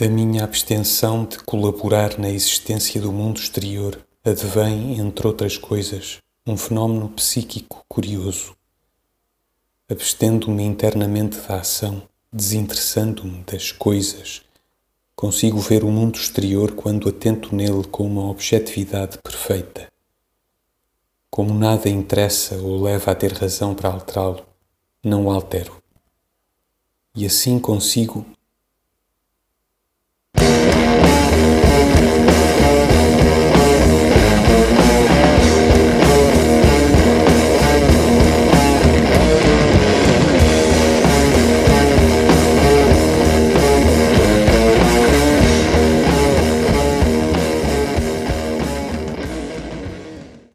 Da minha abstenção de colaborar na existência do mundo exterior advém, entre outras coisas, um fenómeno psíquico curioso. Abstendo-me internamente da ação, desinteressando-me das coisas, consigo ver o mundo exterior quando atento nele com uma objetividade perfeita. Como nada interessa ou leva a ter razão para alterá-lo, não o altero. E assim consigo